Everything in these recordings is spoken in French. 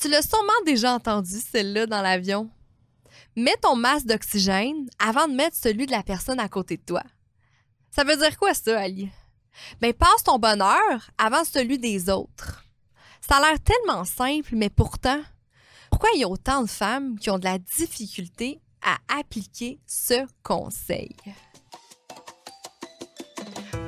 Tu l'as sûrement déjà entendu, celle-là, dans l'avion. Mets ton masque d'oxygène avant de mettre celui de la personne à côté de toi. Ça veut dire quoi, ça, Ali? Ben, passe ton bonheur avant celui des autres. Ça a l'air tellement simple, mais pourtant, pourquoi il y a autant de femmes qui ont de la difficulté à appliquer ce conseil?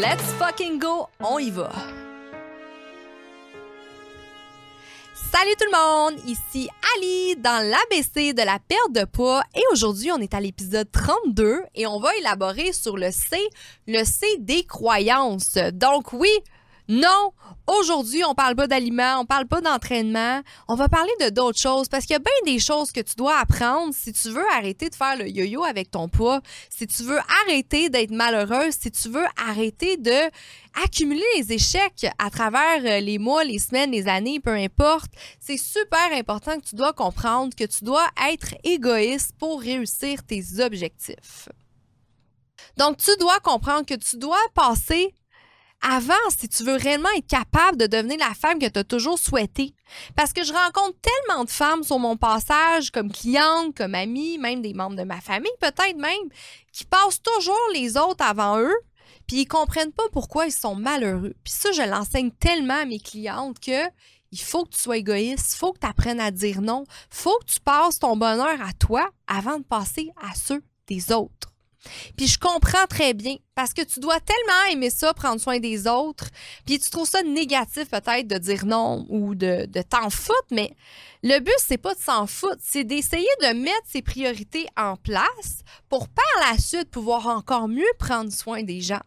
Let's fucking go, on y va! Salut tout le monde, ici Ali dans l'ABC de la perte de poids et aujourd'hui on est à l'épisode 32 et on va élaborer sur le C, le C des croyances. Donc oui, non, aujourd'hui, on parle pas d'aliments, on parle pas d'entraînement, on va parler de d'autres choses parce qu'il y a bien des choses que tu dois apprendre si tu veux arrêter de faire le yo-yo avec ton poids, si tu veux arrêter d'être malheureuse, si tu veux arrêter de accumuler les échecs à travers euh, les mois, les semaines, les années, peu importe. C'est super important que tu dois comprendre que tu dois être égoïste pour réussir tes objectifs. Donc, tu dois comprendre que tu dois passer avant si tu veux réellement être capable de devenir la femme que tu as toujours souhaité. Parce que je rencontre tellement de femmes sur mon passage, comme clientes, comme amies, même des membres de ma famille, peut-être même, qui passent toujours les autres avant eux, puis ils comprennent pas pourquoi ils sont malheureux. Puis ça, je l'enseigne tellement à mes clientes que il faut que tu sois égoïste, il faut que tu apprennes à dire non, il faut que tu passes ton bonheur à toi avant de passer à ceux des autres. Puis je comprends très bien parce que tu dois tellement aimer ça, prendre soin des autres, puis tu trouves ça négatif peut-être de dire non ou de, de t'en foutre, mais le but, c'est pas de s'en foutre, c'est d'essayer de mettre ses priorités en place pour par la suite pouvoir encore mieux prendre soin des gens.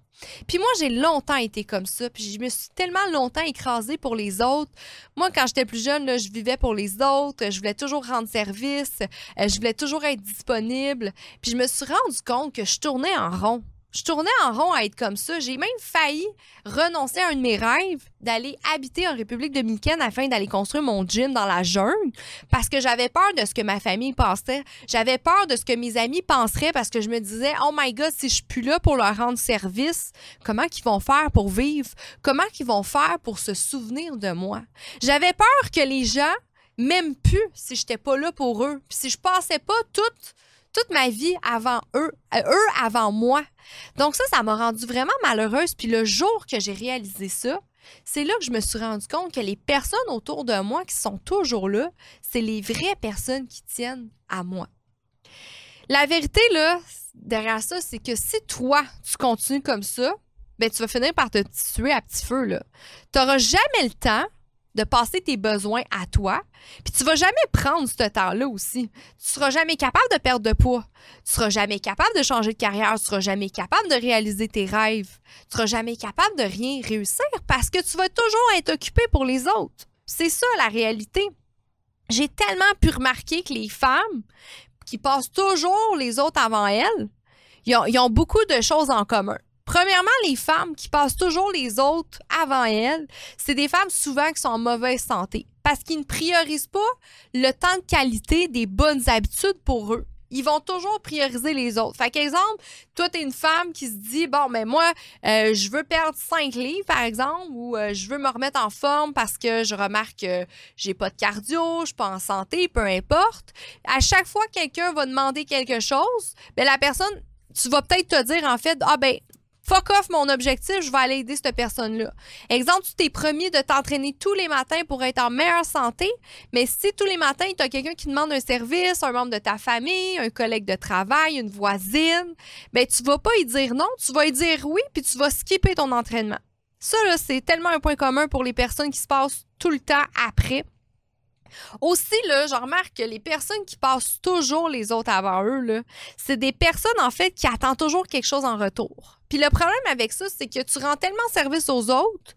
Puis moi, j'ai longtemps été comme ça, puis je me suis tellement longtemps écrasée pour les autres. Moi, quand j'étais plus jeune, je vivais pour les autres, je voulais toujours rendre service, euh, je voulais toujours être disponible. Puis je me suis rendu compte que je tournais en rond. Je tournais en rond à être comme ça. J'ai même failli renoncer à un de mes rêves d'aller habiter en République dominicaine afin d'aller construire mon gym dans la jungle parce que j'avais peur de ce que ma famille pensait. J'avais peur de ce que mes amis penseraient parce que je me disais, oh my God, si je suis plus là pour leur rendre service, comment ils vont faire pour vivre? Comment ils vont faire pour se souvenir de moi? J'avais peur que les gens m'aiment plus si j'étais pas là pour eux. Puis si je passais pas toute toute ma vie avant eux, euh, eux avant moi. Donc ça, ça m'a rendue vraiment malheureuse. Puis le jour que j'ai réalisé ça, c'est là que je me suis rendu compte que les personnes autour de moi qui sont toujours là, c'est les vraies personnes qui tiennent à moi. La vérité, là, derrière ça, c'est que si toi, tu continues comme ça, ben, tu vas finir par te tuer à petit feu, Tu n'auras jamais le temps de passer tes besoins à toi. Puis tu vas jamais prendre ce temps-là aussi. Tu seras jamais capable de perdre de poids. Tu seras jamais capable de changer de carrière. Tu seras jamais capable de réaliser tes rêves. Tu seras jamais capable de rien réussir parce que tu vas toujours être occupé pour les autres. C'est ça la réalité. J'ai tellement pu remarquer que les femmes qui passent toujours les autres avant elles, ils ont beaucoup de choses en commun. Premièrement, les femmes qui passent toujours les autres avant elles, c'est des femmes souvent qui sont en mauvaise santé parce qu'ils ne priorisent pas le temps de qualité des bonnes habitudes pour eux. Ils vont toujours prioriser les autres. Fait qu'exemple, toi, t'es une femme qui se dit, bon, mais moi, euh, je veux perdre 5 livres, par exemple, ou euh, je veux me remettre en forme parce que je remarque que j'ai pas de cardio, je suis pas en santé, peu importe. À chaque fois que quelqu'un va demander quelque chose, ben, la personne, tu vas peut-être te dire, en fait, ah, ben, fuck off mon objectif, je vais aller aider cette personne-là. Exemple, tu t'es promis de t'entraîner tous les matins pour être en meilleure santé, mais si tous les matins, tu as quelqu'un qui demande un service, un membre de ta famille, un collègue de travail, une voisine, ben tu vas pas y dire non, tu vas y dire oui, puis tu vas skipper ton entraînement. Ça, c'est tellement un point commun pour les personnes qui se passent tout le temps après. Aussi, là, je remarque que les personnes qui passent toujours les autres avant eux, c'est des personnes, en fait, qui attendent toujours quelque chose en retour. Puis le problème avec ça, c'est que tu rends tellement service aux autres,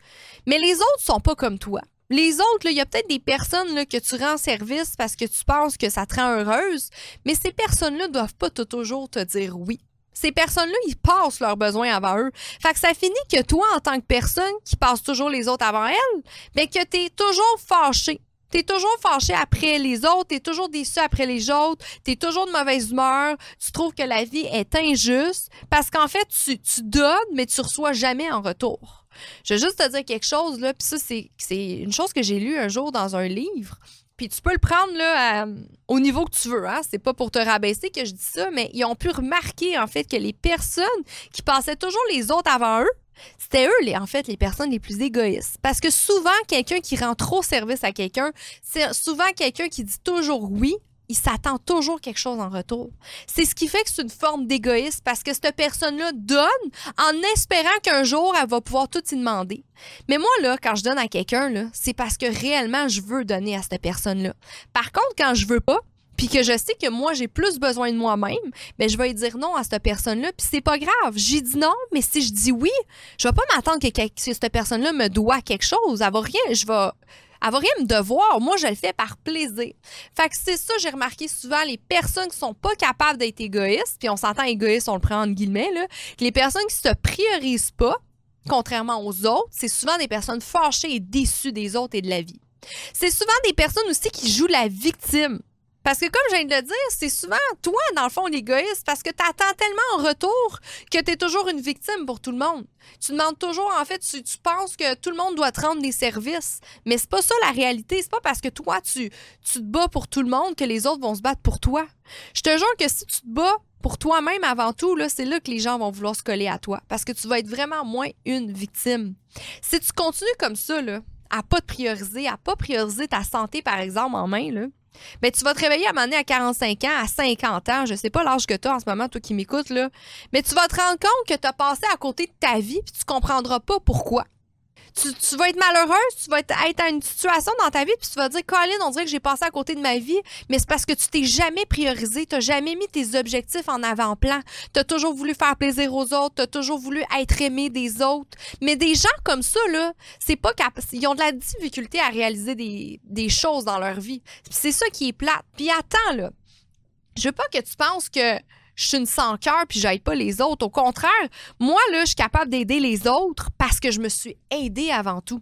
mais les autres sont pas comme toi. Les autres, il y a peut-être des personnes que tu rends service parce que tu penses que ça te rend heureuse, mais ces personnes-là doivent pas toujours te dire oui. Ces personnes-là, ils passent leurs besoins avant eux. Fait que ça finit que toi, en tant que personne qui passe toujours les autres avant elle, mais que tu es toujours fâché. Tu es toujours fâché après les autres, tu es toujours déçu après les autres, tu es toujours de mauvaise humeur, tu trouves que la vie est injuste parce qu'en fait, tu, donnes, mais tu reçois jamais en retour. Je vais juste te dire quelque chose, là, puis ça, c'est une chose que j'ai lu un jour dans un livre. Puis tu peux le prendre là, au niveau que tu veux. Hein? C'est pas pour te rabaisser que je dis ça, mais ils ont pu remarquer en fait que les personnes qui passaient toujours les autres avant eux, c'était eux, les, en fait, les personnes les plus égoïstes. Parce que souvent, quelqu'un qui rend trop service à quelqu'un, c'est souvent quelqu'un qui dit toujours oui, il s'attend toujours quelque chose en retour. C'est ce qui fait que c'est une forme d'égoïsme parce que cette personne-là donne en espérant qu'un jour, elle va pouvoir tout y demander. Mais moi, là, quand je donne à quelqu'un, c'est parce que réellement, je veux donner à cette personne-là. Par contre, quand je veux pas, puis que je sais que moi j'ai plus besoin de moi-même, mais je vais dire non à cette personne-là, puis c'est pas grave. J'ai dit non, mais si je dis oui, je vais pas m'attendre que, cette personne-là me doit quelque chose. Elle va rien, je vais elle va rien me devoir. Moi, je le fais par plaisir. Fait que c'est ça, j'ai remarqué souvent les personnes qui sont pas capables d'être égoïstes, puis on s'entend égoïste, on le prend en guillemets, là, les personnes qui se priorisent pas, contrairement aux autres, c'est souvent des personnes fâchées et déçues des autres et de la vie. C'est souvent des personnes aussi qui jouent la victime. Parce que comme je viens de le dire, c'est souvent toi, dans le fond, l'égoïste, parce que tu attends tellement en retour que tu es toujours une victime pour tout le monde. Tu demandes toujours, en fait, tu, penses que tout le monde doit te rendre des services. Mais c'est pas ça la réalité. C'est pas parce que toi, tu, tu te bats pour tout le monde que les autres vont se battre pour toi. Je te jure que si tu te bats pour toi-même avant tout, là, c'est là que les gens vont vouloir se coller à toi. Parce que tu vas être vraiment moins une victime. Si tu continues comme ça, là, à pas te prioriser, à pas prioriser ta santé, par exemple, en main, là, mais tu vas te réveiller à un moment donné à 45 ans, à 50 ans, je sais pas l'âge que tu as en ce moment, toi qui m'écoutes, là, mais tu vas te rendre compte que tu as passé à côté de ta vie puis tu comprendras pas pourquoi tu, vas être malheureuse, tu vas être, être, à une situation dans ta vie, puis tu vas dire, Colin, on dirait que j'ai passé à côté de ma vie, mais c'est parce que tu t'es jamais priorisé, tu jamais mis tes objectifs en avant-plan. Tu as toujours voulu faire plaisir aux autres, tu as toujours voulu être aimé des autres. Mais des gens comme ça, là, c'est pas ils ont de la difficulté à réaliser des, des choses dans leur vie. C'est ça qui est plate. Puis attends, là, je veux pas que tu penses que je suis une sans cœur puis j'aide pas les autres. Au contraire, moi, je suis capable d'aider les autres parce que je me suis aidée avant tout.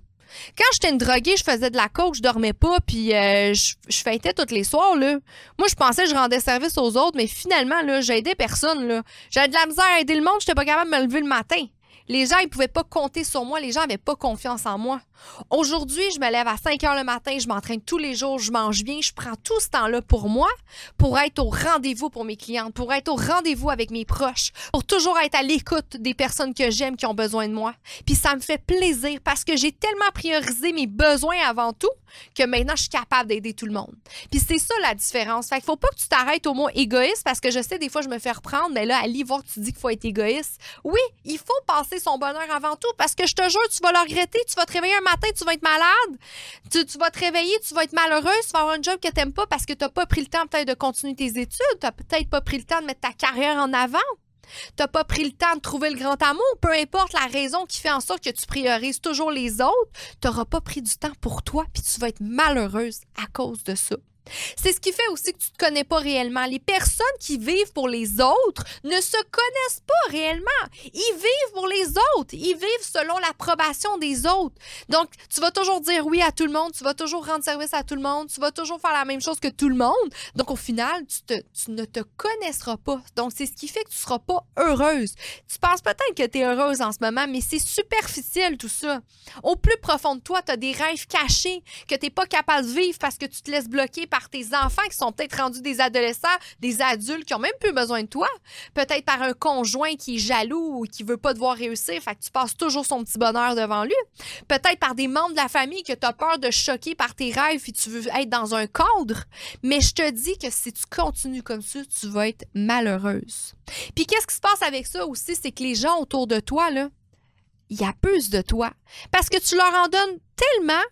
Quand j'étais une droguée, je faisais de la coke, je dormais pas, puis euh, je, fêtais tous les soirs. Moi, je pensais que je rendais service aux autres, mais finalement, là, j'aidais personne. J'avais de la misère à aider le monde, j'étais pas capable de me lever le matin. Les gens, ils pouvaient pas compter sur moi. Les gens avaient pas confiance en moi. Aujourd'hui, je me lève à 5 heures le matin, je m'entraîne tous les jours, je mange bien, je prends tout ce temps-là pour moi, pour être au rendez-vous pour mes clientes, pour être au rendez-vous avec mes proches, pour toujours être à l'écoute des personnes que j'aime qui ont besoin de moi. Puis ça me fait plaisir parce que j'ai tellement priorisé mes besoins avant tout que maintenant je suis capable d'aider tout le monde. Puis c'est ça la différence. Fait qu'il faut pas que tu t'arrêtes au mot égoïste parce que je sais des fois je me fais reprendre, mais là, Ali, voir que tu dis qu'il faut être égoïste. Oui, il faut passer son bonheur avant tout parce que je te jure, tu vas le regretter, tu vas te réveiller un matin, tu vas être malade, tu, vas te réveiller, tu vas être malheureuse, tu vas avoir un job que tu n'aimes pas parce que tu n'as pas pris le temps peut-être de continuer tes études, tu n'as peut-être pas pris le temps de mettre ta carrière en avant. Tu n'as pas pris le temps de trouver le grand amour, peu importe la raison qui fait en sorte que tu priorises toujours les autres, tu n'auras pas pris du temps pour toi, puis tu vas être malheureuse à cause de ça. C'est ce qui fait aussi que tu te connais pas réellement. Les personnes qui vivent pour les autres ne se connaissent pas réellement. Ils vivent pour les autres. Ils vivent selon l'approbation des autres. Donc, tu vas toujours dire oui à tout le monde. Tu vas toujours rendre service à tout le monde. Tu vas toujours faire la même chose que tout le monde. Donc, au final, tu, ne te connaîtras pas. Donc, c'est ce qui fait que tu seras pas heureuse. Tu penses peut-être que tu es heureuse en ce moment, mais c'est superficiel tout ça. Au plus profond de toi, tu as des rêves cachés que tu n'es pas capable de vivre parce que tu te laisses bloquer par par tes enfants qui sont peut-être rendus des adolescents, des adultes qui ont même plus besoin de toi. Peut-être par un conjoint qui est jaloux ou qui veut pas te voir réussir, fait que tu passes toujours son petit bonheur devant lui. Peut-être par des membres de la famille que tu as peur de choquer par tes rêves et tu veux être dans un cadre. Mais je te dis que si tu continues comme ça, tu vas être malheureuse. Puis qu'est-ce qui se passe avec ça aussi, c'est que les gens autour de toi, là, ils abusent de toi. Parce que tu leur en donnes tellement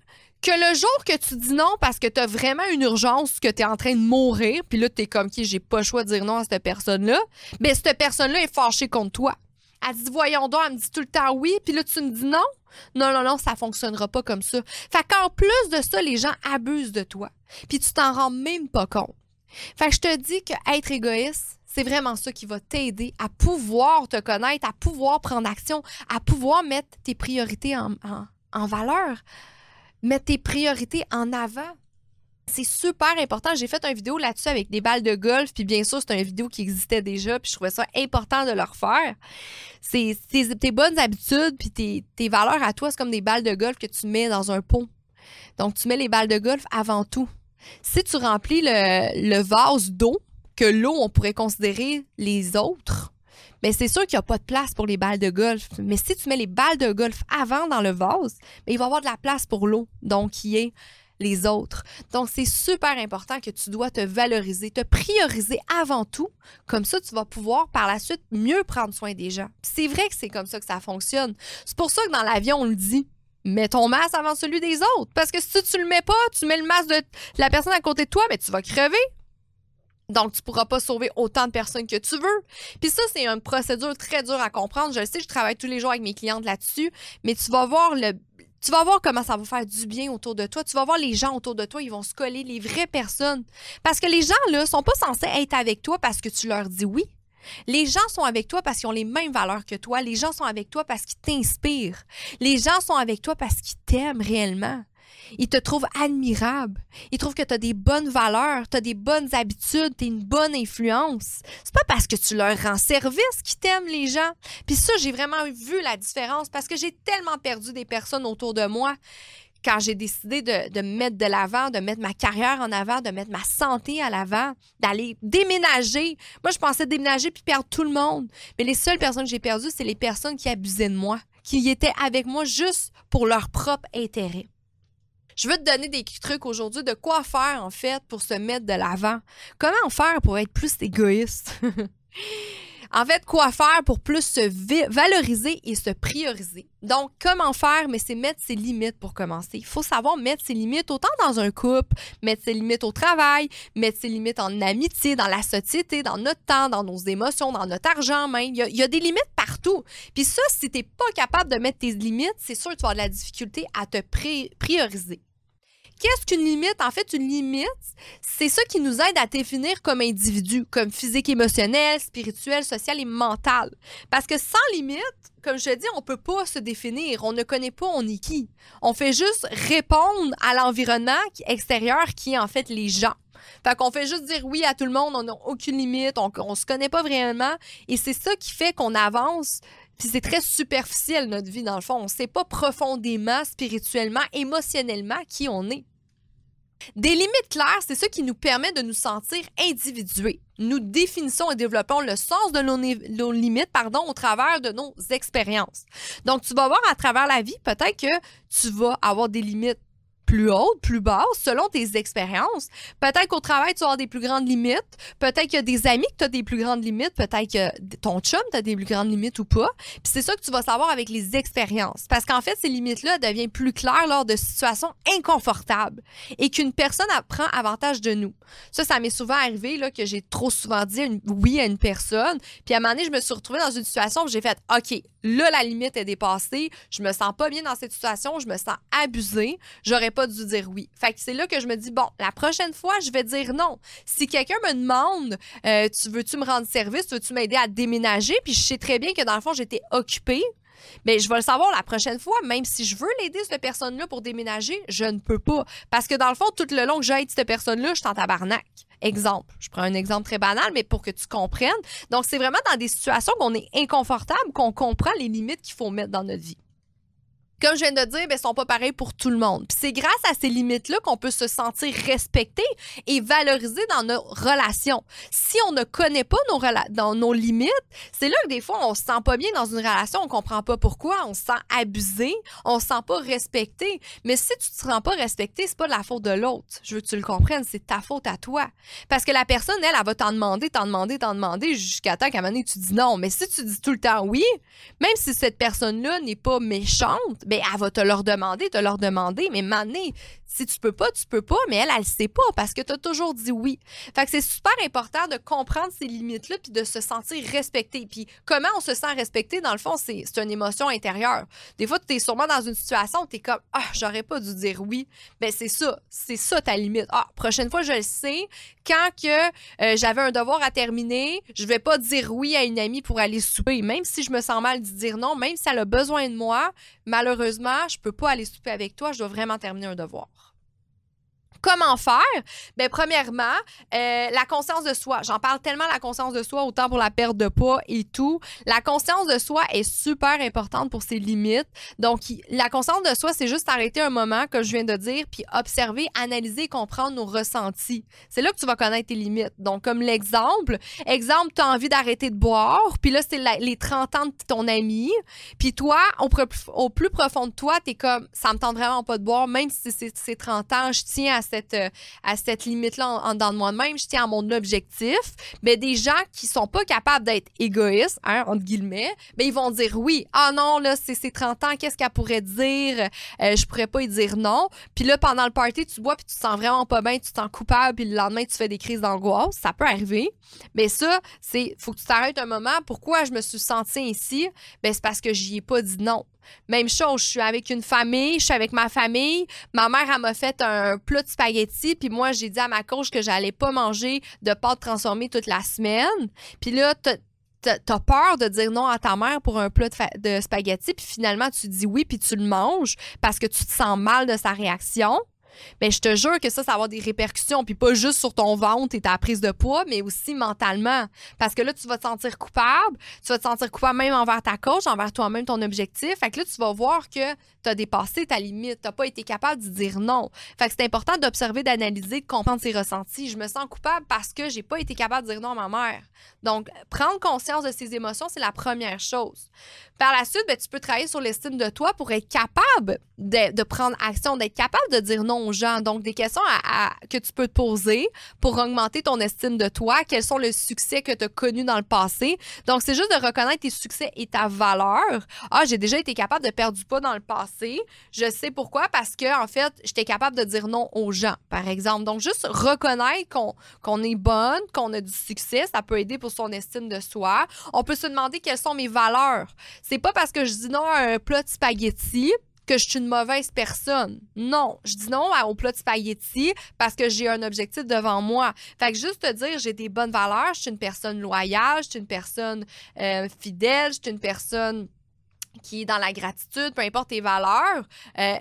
que le jour que tu dis non parce que tu as vraiment une urgence, que tu es en train de mourir, puis là, tu es comme qui, j'ai pas le choix de dire non à cette personne-là, bien, cette personne-là est fâchée contre toi. Elle dit voyons donc, elle me dit tout le temps oui, puis là tu me dis non. Non, non, non, ça fonctionnera pas comme ça. Fait qu'en plus de ça, les gens abusent de toi. Puis tu t'en rends même pas compte. Fait que je te dis que être égoïste, c'est vraiment ça qui va t'aider à pouvoir te connaître, à pouvoir prendre action, à pouvoir mettre tes priorités en valeur, mettre tes priorités en avant. C'est super important. J'ai fait une vidéo là-dessus avec des balles de golf, puis bien sûr, c'est une vidéo qui existait déjà, puis je trouvais ça important de le refaire. C'est tes bonnes habitudes, puis tes, valeurs à toi, c'est comme des balles de golf que tu mets dans un pot. Donc, tu mets les balles de golf avant tout. Si tu remplis le vase d'eau, que l'eau, on pourrait considérer les autres, mais c'est sûr qu'il n'y a pas de place pour les balles de golf. Mais si tu mets les balles de golf avant dans le vase, il va y avoir de la place pour l'eau, donc qui est les autres. Donc, c'est super important que tu dois te valoriser, te prioriser avant tout. Comme ça, tu vas pouvoir par la suite mieux prendre soin des gens. C'est vrai que c'est comme ça que ça fonctionne. C'est pour ça que dans l'avion, on le dit. Mets ton masque avant celui des autres. Parce que si tu, le mets pas, tu mets le masque de la personne à côté de toi, mais tu vas crever. Donc, tu pourras pas sauver autant de personnes que tu veux. Puis ça, c'est une procédure très dure à comprendre. Je le sais, je travaille tous les jours avec mes clientes là-dessus, mais tu vas voir le tu vas voir comment ça va faire du bien autour de toi. Tu vas voir les gens autour de toi, ils vont se coller, les vraies personnes. Parce que les gens, là, sont pas censés être avec toi parce que tu leur dis oui. Les gens sont avec toi parce qu'ils ont les mêmes valeurs que toi. Les gens sont avec toi parce qu'ils t'inspirent. Les gens sont avec toi parce qu'ils t'aiment réellement. Ils te trouvent admirable. Ils trouvent que tu as des bonnes valeurs, tu as des bonnes habitudes, tu une bonne influence. C'est pas parce que tu leur rends service qu'ils t'aiment, les gens. Puis ça, j'ai vraiment vu la différence parce que j'ai tellement perdu des personnes autour de moi quand j'ai décidé de, de, me mettre de l'avant, de mettre ma carrière en avant, de mettre ma santé à l'avant, d'aller déménager. Moi, je pensais déménager puis perdre tout le monde. Mais les seules personnes que j'ai perdues, c'est les personnes qui abusaient de moi, qui étaient avec moi juste pour leur propre intérêt. Je veux te donner des trucs aujourd'hui de quoi faire, en fait, pour se mettre de l'avant. Comment faire pour être plus égoïste? en fait, quoi faire pour plus se valoriser et se prioriser? Donc, comment faire, mais c'est mettre ses limites pour commencer. Il faut savoir mettre ses limites autant dans un couple, mettre ses limites au travail, mettre ses limites en amitié, dans la société, dans notre temps, dans nos émotions, dans notre argent même. Il y a, des limites partout. Puis ça, si tu n'es pas capable de mettre tes limites, c'est sûr que tu vas avoir de la difficulté à te prioriser. Qu'est-ce qu'une limite? En fait, une limite, c'est ça qui nous aide à définir comme individu, comme physique, émotionnel, spirituel, social et mental. Parce que sans limite, comme je dis, on peut pas se définir. On ne connaît pas on est qui. On fait juste répondre à l'environnement extérieur qui est en fait les gens. Fait qu'on fait juste dire oui à tout le monde, on n'a aucune limite, on, on se connaît pas vraiment. Et c'est ça qui fait qu'on avance puis c'est très superficiel, notre vie, dans le fond. On ne sait pas profondément, spirituellement, émotionnellement qui on est. Des limites claires, c'est ce qui nous permet de nous sentir individués. Nous définissons et développons le sens de nos, limites au travers de nos expériences. Donc, tu vas voir à travers la vie, peut-être que tu vas avoir des limites plus haute, plus basse, selon tes expériences. Peut-être qu'au travail, tu as des plus grandes limites. Peut-être qu'il y a des amis que tu as des plus grandes limites. Peut-être que ton chum, tu as des plus grandes limites ou pas. Puis c'est ça que tu vas savoir avec les expériences. Parce qu'en fait, ces limites-là deviennent plus claires lors de situations inconfortables et qu'une personne prend avantage de nous. Ça, ça m'est souvent arrivé là, que j'ai trop souvent dit oui à une personne. Puis à un moment donné, je me suis retrouvée dans une situation où j'ai fait OK, là, la limite est dépassée. Je me sens pas bien dans cette situation. Je me sens abusée. J'aurais pas dû dire oui. Fait que c'est là que je me dis, bon, la prochaine fois, je vais dire non. Si quelqu'un me demande, euh, tu veux-tu me rendre service, veux-tu m'aider à déménager, puis je sais très bien que dans le fond, j'étais occupée, mais je vais le savoir la prochaine fois, même si je veux l'aider, cette personne-là, pour déménager, je ne peux pas. Parce que dans le fond, tout le long que j'aide cette personne-là, je suis en tabarnak. Exemple. Je prends un exemple très banal, mais pour que tu comprennes. Donc, c'est vraiment dans des situations qu'on est inconfortable qu'on comprend les limites qu'il faut mettre dans notre vie comme je viens de dire, ben, sont pas pareils pour tout le monde. Puis c'est grâce à ces limites-là qu'on peut se sentir respecté et valorisé dans nos relations. Si on ne connaît pas nos, dans nos limites, c'est là que des fois, on se sent pas bien dans une relation, on comprend pas pourquoi, on se sent abusé, on se sent pas respecté. Mais si tu te sens pas respecté, c'est pas de la faute de l'autre. Je veux que tu le comprennes, c'est ta faute à toi. Parce que la personne, elle, elle va t'en demander, t'en demander, t'en demander jusqu'à temps qu'à un moment donné, tu dis non. Mais si tu dis tout le temps oui, même si cette personne-là n'est pas méchante, ben, elle va te leur demander, te leur demander, mais mané, Si tu peux pas, tu peux pas, mais elle, elle sait pas parce que tu as toujours dit oui. Fait que c'est super important de comprendre ces limites-là puis de se sentir respecté. Puis comment on se sent respecté, dans le fond, c'est une émotion intérieure. Des fois, tu es sûrement dans une situation où tu es comme Ah, j'aurais pas dû dire oui. Ben, c'est ça. C'est ça ta limite. Ah, prochaine fois, je le sais. Quand que euh, j'avais un devoir à terminer, je vais pas dire oui à une amie pour aller souper. Même si je me sens mal de dire non, même si elle a besoin de moi, malheureusement, je peux pas aller souper avec toi. Je dois vraiment terminer un devoir. Comment faire? Bien, premièrement, euh, la conscience de soi. J'en parle tellement, la conscience de soi, autant pour la perte de poids et tout. La conscience de soi est super importante pour ses limites. Donc, la conscience de soi, c'est juste arrêter un moment, comme je viens de dire, puis observer, analyser comprendre nos ressentis. C'est là que tu vas connaître tes limites. Donc, comme l'exemple, exemple, tu as envie d'arrêter de boire, puis là, c'est les 30 ans de ton ami, puis toi, au, plus profond de toi, tu es comme, ça me tente vraiment pas de boire, même si c'est 30 ans, je tiens à cette, euh, à cette limite-là en, dans de moi-même, je tiens à mon objectif, mais des gens qui sont pas capables d'être égoïstes, hein, entre guillemets, mais ils vont dire oui. Ah non, là, c'est 30 ans, qu'est-ce qu'elle pourrait dire? Euh, je pourrais pas y dire non. Puis là, pendant le party, tu bois, puis tu te sens vraiment pas bien, tu te sens coupable, puis le lendemain, tu fais des crises d'angoisse. Ça peut arriver. Mais ça, c'est, faut que tu t'arrêtes un moment. Pourquoi je me suis sentie ainsi? Ben, c'est parce que j'y ai pas dit non. Même chose, je suis avec une famille, je suis avec ma famille. Ma mère, elle m'a fait un plat de spaghettis, puis moi, j'ai dit à ma coach que j'allais pas manger de pâtes transformées toute la semaine. Puis là, t'as peur de dire non à ta mère pour un plat de, de spaghettis, puis finalement, tu dis oui, puis tu le manges parce que tu te sens mal de sa réaction mais je te jure que ça, ça va avoir des répercussions, puis pas juste sur ton ventre et ta prise de poids, mais aussi mentalement. Parce que là, tu vas te sentir coupable, tu vas te sentir coupable même envers ta coach, envers toi-même, ton objectif. Fait que là, tu vas voir que tu as dépassé ta limite, tu pas été capable de dire non. Fait que c'est important d'observer, d'analyser, de comprendre ses ressentis. Je me sens coupable parce que j'ai pas été capable de dire non à ma mère. Donc, prendre conscience de ses émotions, c'est la première chose. Par la suite, ben, tu peux travailler sur l'estime de toi pour être capable de, prendre action, d'être capable de dire non Donc, des questions que tu peux te poser pour augmenter ton estime de toi. Quels sont les succès que tu as connus dans le passé? Donc, c'est juste de reconnaître tes succès et ta valeur. Ah, j'ai déjà été capable de perdre du poids dans le passé. Je sais pourquoi, parce que, en fait, j'étais capable de dire non aux gens, par exemple. Donc, juste reconnaître qu'on qu'on est bonne, qu'on a du succès, ça peut aider pour son estime de soi. On peut se demander quelles sont mes valeurs. C'est pas parce que je dis non à un plat de spaghettis que je suis une mauvaise personne. Non, je dis non au plat de spaghettis parce que j'ai un objectif devant moi. Fait que juste te dire, j'ai des bonnes valeurs, je suis une personne loyale, je suis une personne euh, fidèle, je suis une personne qui est dans la gratitude, peu importe tes valeurs, euh,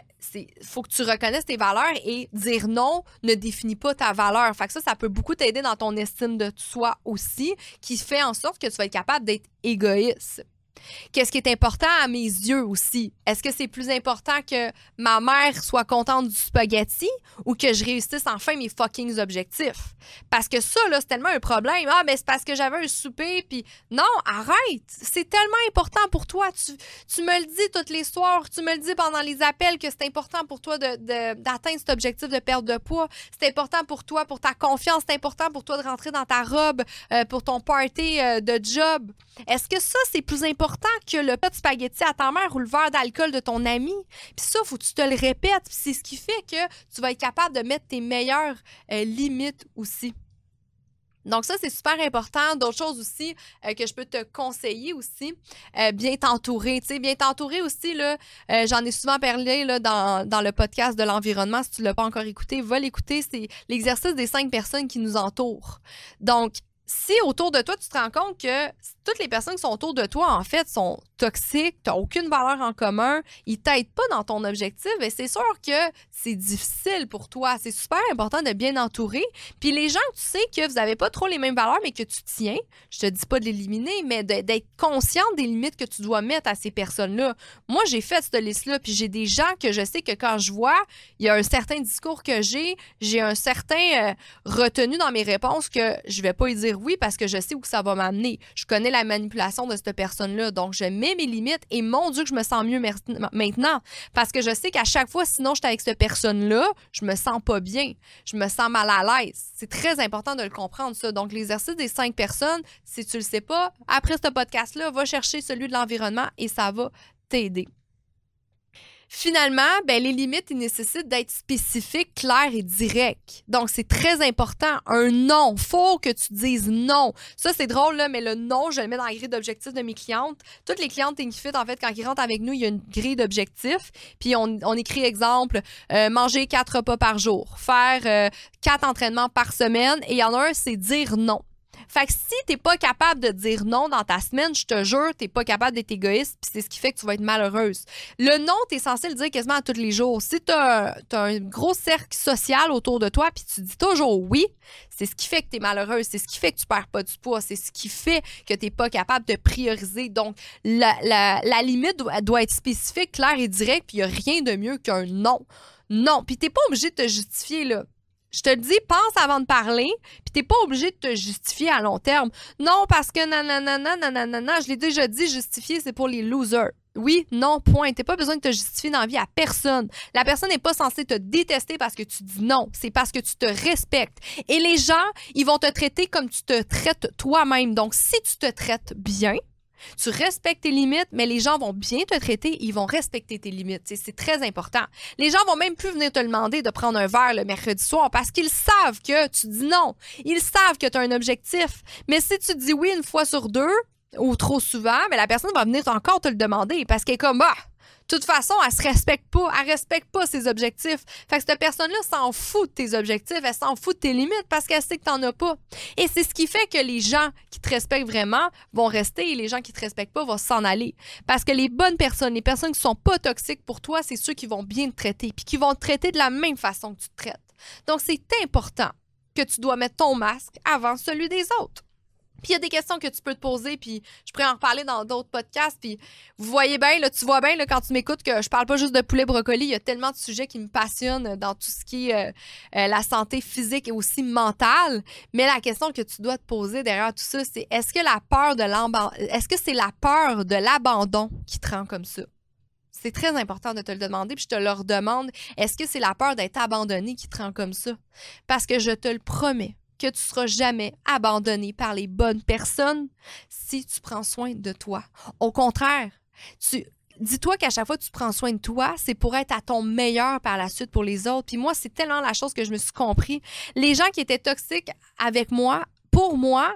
faut que tu reconnaisses tes valeurs et dire non ne définit pas ta valeur. Fait que ça, ça peut beaucoup t'aider dans ton estime de soi aussi, qui fait en sorte que tu vas être capable d'être égoïste. Qu'est-ce qui est important à mes yeux aussi? Est-ce que c'est plus important que ma mère soit contente du spaghetti ou que je réussisse enfin mes fucking objectifs? Parce que ça, là, c'est tellement un problème. Ah, mais c'est parce que j'avais un souper, puis non, arrête! C'est tellement important pour toi. Tu, me le dis toutes les soirs, tu me le dis pendant les appels que c'est important pour toi d'atteindre de, cet objectif de perte de poids. C'est important pour toi, pour ta confiance. C'est important pour toi de rentrer dans ta robe, euh, pour ton party euh, de job. Est-ce que ça, c'est plus important? Que le plat de spaghetti à ta mère ou le verre d'alcool de ton ami. Puis ça, faut que tu te le répètes. c'est ce qui fait que tu vas être capable de mettre tes meilleures euh, limites aussi. Donc ça, c'est super important. D'autres choses aussi euh, que je peux te conseiller aussi, euh, bien t'entourer. Tu sais, bien t'entourer aussi, là, j'en ai souvent parlé dans, dans le podcast de l'environnement. Si tu ne l'as pas encore écouté, va l'écouter. C'est l'exercice des cinq personnes qui nous entourent. Donc, si autour de toi, tu te rends compte que toutes les personnes qui sont autour de toi, en fait, sont toxiques, tu n'as aucune valeur en commun, ils t'aident pas dans ton objectif, et c'est sûr que c'est difficile pour toi. C'est super important de bien entourer. Puis les gens tu sais que vous n'avez pas trop les mêmes valeurs, mais que tu tiens, je te dis pas de l'éliminer, mais d'être consciente des limites que tu dois mettre à ces personnes-là. Moi, j'ai fait cette liste-là, puis j'ai des gens que je sais que quand je vois, il y a un certain discours que j'ai, j'ai un certain euh, retenu dans mes réponses que je vais pas y dire oui parce que je sais où ça va m'amener. Je connais la manipulation de cette personne-là. Donc, je mets mes limites et mon Dieu que je me sens mieux maintenant. Parce que je sais qu'à chaque fois, sinon, je suis avec cette personne-là, je me sens pas bien. Je me sens mal à l'aise. C'est très important de le comprendre, ça. Donc, l'exercice des cinq personnes, si tu le sais pas, après ce podcast-là, va chercher celui de l'environnement et ça va t'aider. Finalement, ben, les limites, ils nécessitent d'être spécifiques, claires et directes. Donc, c'est très important. Un non. Faut que tu dises non. Ça, c'est drôle, là, mais le non, je le mets dans la grille d'objectifs de mes clientes. Toutes les clientes Thinkific, en fait, quand ils rentrent avec nous, il y a une grille d'objectifs. Puis, on, on, écrit, exemple, euh, manger quatre repas par jour, faire euh, quatre entraînements par semaine. Et il y en a un, c'est dire non. Fait que si t'es pas capable de dire non dans ta semaine, je te jure, t'es pas capable d'être égoïste, puis c'est ce qui fait que tu vas être malheureuse. Le non, t'es censé le dire quasiment à tous les jours. Si t'as as un gros cercle social autour de toi, puis tu dis toujours oui, c'est ce qui fait que t'es malheureuse, c'est ce qui fait que tu perds pas du poids, c'est ce qui fait que t'es pas capable de prioriser. Donc, la, la, limite doit, être spécifique, claire et directe, puis il y a rien de mieux qu'un non. Non, puis t'es pas obligé de te justifier, là. Je te dis, pense avant de parler, puis t'es pas obligé de te justifier à long terme. Non, parce que nanana, nanana, je l'ai déjà dit, justifier, c'est pour les losers. Oui, non, point. T'as pas besoin de te justifier dans vie à personne. La personne n'est pas censée te détester parce que tu dis non. C'est parce que tu te respectes. Et les gens, ils vont te traiter comme tu te traites toi-même. Donc, si tu te traites bien, tu respectes tes limites, mais les gens vont bien te traiter, ils vont respecter tes limites. C'est très important. Les gens vont même plus venir te demander de prendre un verre le mercredi soir parce qu'ils savent que tu dis non. Ils savent que tu as un objectif. Mais si tu dis oui une fois sur deux ou trop souvent, mais la personne va venir encore te le demander parce qu'elle est comme, ah, de toute façon, elle se respecte pas. Elle respecte pas ses objectifs. Fait que cette personne-là s'en fout de tes objectifs. Elle s'en fout de tes limites parce qu'elle sait que t'en as pas. Et c'est ce qui fait que les gens qui te respectent vraiment vont rester et les gens qui te respectent pas vont s'en aller. Parce que les bonnes personnes, les personnes qui sont pas toxiques pour toi, c'est ceux qui vont bien te traiter puis qui vont te traiter de la même façon que tu te traites. Donc, c'est important que tu dois mettre ton masque avant celui des autres. Puis il y a des questions que tu peux te poser, puis je pourrais en reparler dans d'autres podcasts. Puis vous voyez bien, là, tu vois bien là, quand tu m'écoutes que je parle pas juste de poulet brocoli. Il y a tellement de sujets qui me passionnent dans tout ce qui est euh, euh, la santé physique et aussi mentale. Mais la question que tu dois te poser derrière tout ça, c'est est-ce que la peur de est-ce que c'est la peur de l'abandon qui te rend comme ça? C'est très important de te le demander, puis je te le redemande. Est-ce que c'est la peur d'être abandonné qui te rend comme ça? Parce que je te le promets, que tu seras jamais abandonné par les bonnes personnes si tu prends soin de toi. Au contraire, tu dis-toi qu'à chaque fois que tu prends soin de toi, c'est pour être à ton meilleur par la suite pour les autres. Puis moi, c'est tellement la chose que je me suis compris. Les gens qui étaient toxiques avec moi pour moi,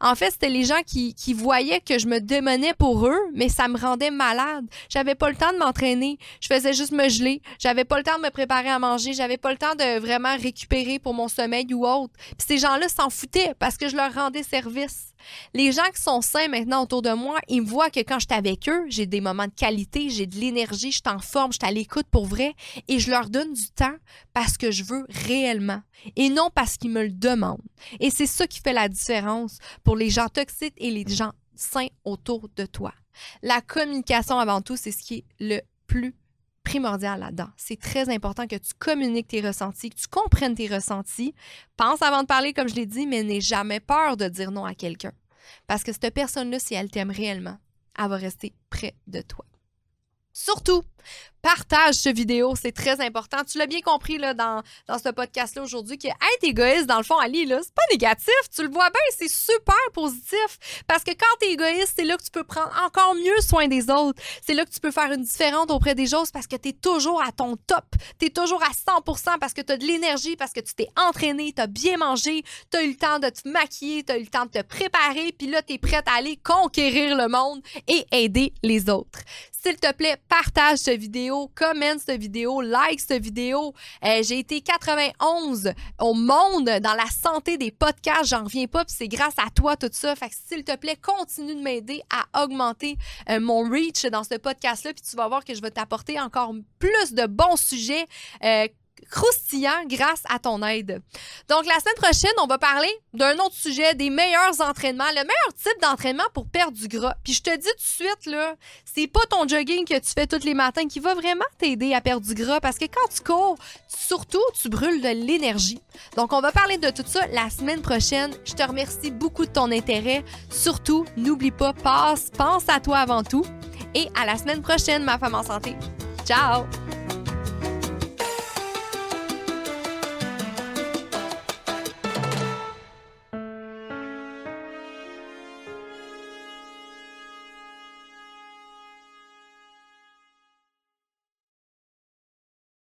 en fait, c'était les gens qui, voyaient que je me démenais pour eux, mais ça me rendait malade. J'avais pas le temps de m'entraîner. Je faisais juste me geler. J'avais pas le temps de me préparer à manger. J'avais pas le temps de vraiment récupérer pour mon sommeil ou autre. Puis ces gens-là s'en foutaient parce que je leur rendais service. Les gens qui sont sains maintenant autour de moi, ils me voient que quand je suis avec eux, j'ai des moments de qualité, j'ai de l'énergie, je suis en forme, je suis à l'écoute pour vrai et je leur donne du temps parce que je veux réellement et non parce qu'ils me le demandent. Et c'est ça qui fait la différence pour les gens toxiques et les gens sains autour de toi. La communication avant tout, c'est ce qui est le plus primordial là-dedans. C'est très important que tu communiques tes ressentis, que tu comprennes tes ressentis. Pense avant de parler, comme je l'ai dit, mais n'aie jamais peur de dire non à quelqu'un. Parce que cette personne-là, si elle t'aime réellement, elle va rester près de toi. Surtout, partage ce vidéo, c'est très important. Tu l'as bien compris là, dans, dans ce podcast-là aujourd'hui que être égoïste, dans le fond, Ali, c'est pas négatif. Tu le vois bien, c'est super positif. Parce que quand tu es égoïste, c'est là que tu peux prendre encore mieux soin des autres. C'est là que tu peux faire une différence auprès des autres parce que tu es toujours à ton top. Tu es toujours à 100 parce que tu as de l'énergie, parce que tu t'es entraîné, tu as bien mangé, tu as eu le temps de te maquiller, tu as eu le temps de te préparer, puis là, tu es prête à aller conquérir le monde et aider les autres. S'il te plaît, partage vidéo, commente cette vidéo, like cette vidéo. Euh, j'ai été 91 au monde dans la santé des podcasts. J'en reviens pas, puis c'est grâce à toi tout ça. Fait que s'il te plaît, continue de m'aider à augmenter euh, mon reach dans ce podcast-là, puis tu vas voir que je vais t'apporter encore plus de bons sujets. Euh, croustillant grâce à ton aide. Donc, la semaine prochaine, on va parler d'un autre sujet, des meilleurs entraînements, le meilleur type d'entraînement pour perdre du gras. Puis je te dis tout de suite, là, c'est pas ton jogging que tu fais tous les matins qui va vraiment t'aider à perdre du gras parce que quand tu cours, surtout, tu brûles de l'énergie. Donc, on va parler de tout ça la semaine prochaine. Je te remercie beaucoup de ton intérêt. Surtout, n'oublie pas, passe, pense à toi avant tout. Et à la semaine prochaine, ma femme en santé. Ciao!